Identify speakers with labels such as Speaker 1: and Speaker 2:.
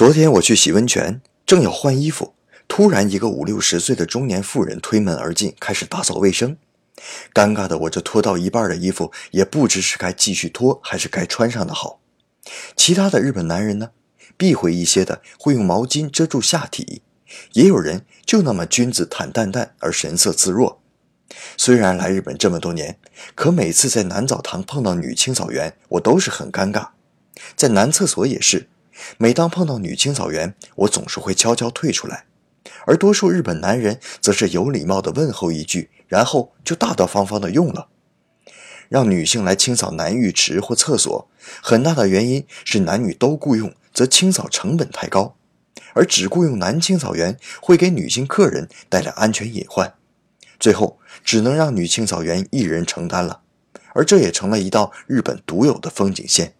Speaker 1: 昨天我去洗温泉，正要换衣服，突然一个五六十岁的中年妇人推门而进，开始打扫卫生。尴尬的我，这脱到一半的衣服也不知是该继续脱还是该穿上的好。其他的日本男人呢，避讳一些的会用毛巾遮住下体，也有人就那么君子坦荡荡而神色自若。虽然来日本这么多年，可每次在男澡堂碰到女清扫员，我都是很尴尬，在男厕所也是。每当碰到女清扫员，我总是会悄悄退出来，而多数日本男人则是有礼貌的问候一句，然后就大大方方的用了。让女性来清扫男浴池或厕所，很大的原因是男女都雇佣，则清扫成本太高；而只雇佣男清扫员，会给女性客人带来安全隐患，最后只能让女清扫员一人承担了，而这也成了一道日本独有的风景线。